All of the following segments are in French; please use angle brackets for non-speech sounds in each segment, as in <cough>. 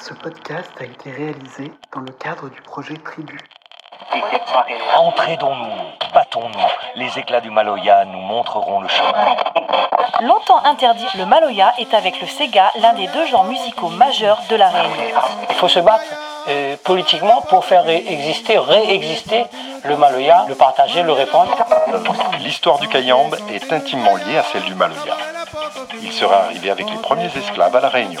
Ce podcast a été réalisé dans le cadre du projet Tribu. Entraidons-nous, battons-nous. Les éclats du Maloya nous montreront le chemin. Longtemps interdit, le Maloya est avec le Sega l'un des deux genres musicaux majeurs de la Réunion. Il faut se battre euh, politiquement pour faire exister, réexister le Maloya, le partager, le répandre. L'histoire du Kayambe est intimement liée à celle du Maloya. Il sera arrivé avec les premiers esclaves à La Réunion.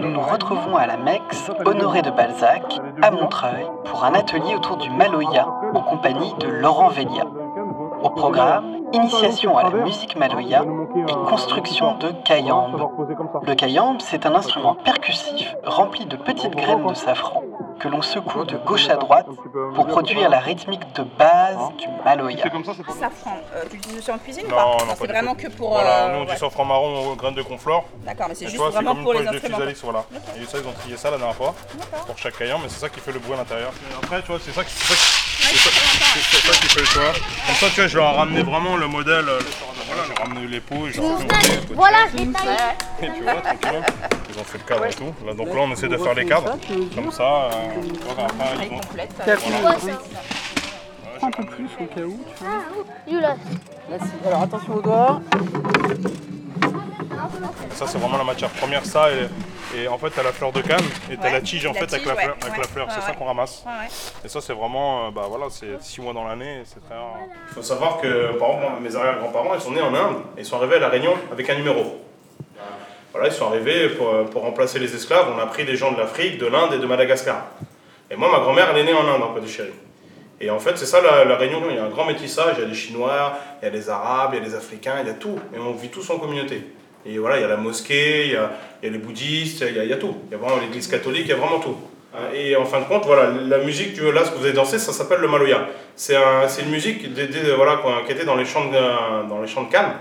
nous nous retrouvons à la Mex, Honoré de Balzac, à Montreuil, pour un atelier autour du Maloya, en compagnie de Laurent Vélia. Au programme, initiation à la musique Maloya et construction de kayambe. Le kayambe, c'est un instrument percussif rempli de petites graines de safran que l'on secoue de gauche à droite pour produire la rythmique de base du Maloya. C'est comme ça, c'est pas Safran, euh, tu l'utilises aussi en cuisine ou Non, pas non, c'est pas du vraiment que pour. Voilà, euh, nous on dit safran marron aux graines de conflore. D'accord, mais c'est juste toi, c'est vraiment comme pour une les de instruments. voilà. Et ça, ils ont trié ça la dernière fois pour chaque caillant, mais c'est ça qui fait le bruit à l'intérieur. Après, tu vois, c'est ça qui, c'est ça, qui- fait le choix. Comme ça, tu vois, je leur ai ramené vraiment le modèle. Voilà, j'ai ramené les pots, et j'ai ramené le Voilà, je l'ai taillé. Et tu vois, tranquillement, ils ont fait le cadre et tout. Là, donc là, on essaie de faire les cadres. Comme ça, euh, après, ils vont. Un peu plus au cas où. Julas. Alors attention au doigt. Ça, c'est vraiment la matière première, ça. Et, et en fait, t'as la fleur de canne et t'as Ouais, la tige en la fait avec la ouais, fleur. Avec ouais, la fleur. ouais, c'est ça qu'on ramasse. Ouais, ouais. Et ça, c'est vraiment, euh, bah voilà, c'est 6 mois dans l'année, et c'est très rare. Il faut savoir que, par exemple, mes arrière-grands-parents, ils sont nés en Inde, et ils sont arrivés à La Réunion avec un numéro. Voilà, ils sont arrivés pour, pour remplacer les esclaves. On a pris des gens de l'Afrique, de l'Inde et de Madagascar. Et moi, ma grand-mère, elle est née en Inde, en Chéri. Et en fait, c'est ça la, la Réunion. Il y a un grand métissage. Il y a des Chinois, il y a des Arabes, il y a des Africains, il y a tout. Et on vit tous en communauté. Et voilà, il y a la mosquée, il y a, il y a les bouddhistes, il y a, il y a tout. Il y a vraiment l'église catholique, il y a vraiment tout. Et en fin de compte, voilà, la musique, tu veux, là, ce que vous avez dansé, ça s'appelle le maloya. C'est un, une musique des- des- voilà, qui était dans les champs de, dans les champs de canne.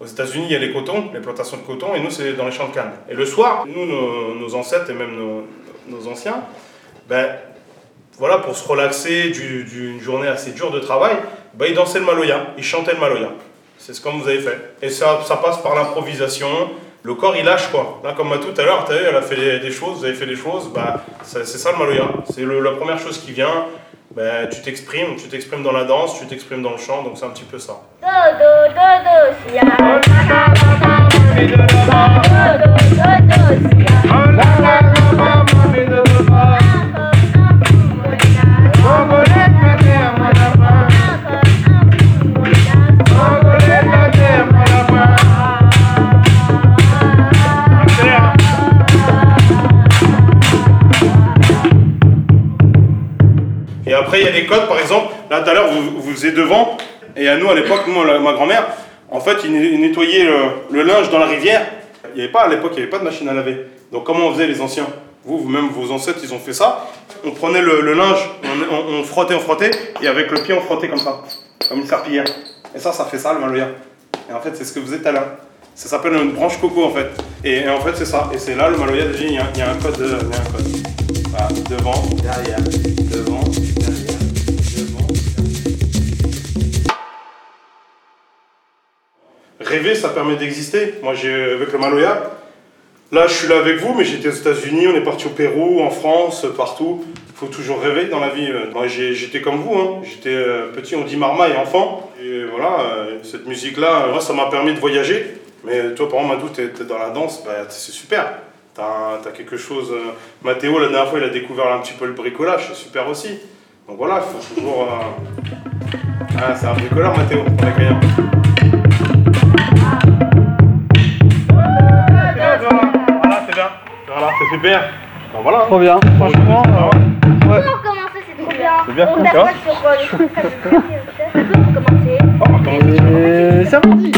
Aux États-Unis, il y a les cotons, les plantations de coton, et nous, c'est dans les champs de canne. Et le soir, nous, nos, nos ancêtres et même nos, nos anciens, ben, voilà, pour se relaxer du- d'une journée assez dure de travail, ben, ils dansaient le maloya, ils chantaient le maloya. C'est ce comme vous avez fait. Et ça, ça passe par l'improvisation. Le corps, il lâche quoi. Là, comme à tout à l'heure, tu as vu, elle a fait des, choses, vous avez fait des choses, bah, c'est ça le maloya. C'est la première chose qui vient. Ben, tu t'exprimes, tu t'exprimes dans la danse, tu t'exprimes dans le chant, donc c'est un petit peu ça. Après, il y a les codes, par exemple. Là, tout à l'heure, vous, vous êtes devant. Et à nous, à l'époque, moi, ma grand-mère, en fait, ils nettoyaient le, linge dans la rivière. Il n'y avait pas, à l'époque, il n'y avait pas de machine à laver. Donc, comment on faisait les anciens? Vous, vous-même, vos ancêtres, ils ont fait ça. On prenait le, linge, on, frottait, on frottait, et avec le pied, on frottait comme ça, comme une serpillière. Et ça, ça fait ça, le maloya. Et en fait, c'est ce que vous êtes à l'heure. Ça s'appelle une branche coco, en fait. Et, en fait, c'est ça. Et c'est là, le maloya, il y, a- un code. euh, il y a un code. Voilà, devant, derrière, devant, derrière, devant. Rêver, ça permet d'exister. Moi, j'ai avec le Maloya. Là, je suis là avec vous, mais j'étais aux États-Unis, on est parti au Pérou, en France, partout. Il faut toujours rêver dans la vie. Moi, j'ai- j'étais comme vous. hein. J'étais euh, petit, on dit marmaille, enfant. Et voilà, euh, cette musique-là, moi, ça m'a permis de voyager. Mais toi, par exemple, Madou, t'es dans la danse, bah, c'est super. T'as as quelque chose. euh, Mathéo, la dernière fois, il a découvert un petit peu le bricolage, c'est super aussi. Donc voilà, il faut toujours. euh, Ah, c'est un bricoleur, Mathéo, on est gagnant. Voilà, c'est bien. Voilà, c'est super. Ben voilà. Trop bien, franchement. On peut recommencer, c'est trop bien. C'est bien, On d'accord. sur <laughs> euh, les trucs, ça me. On peut recommencer. Oh, comment ça se fait C'est samedi.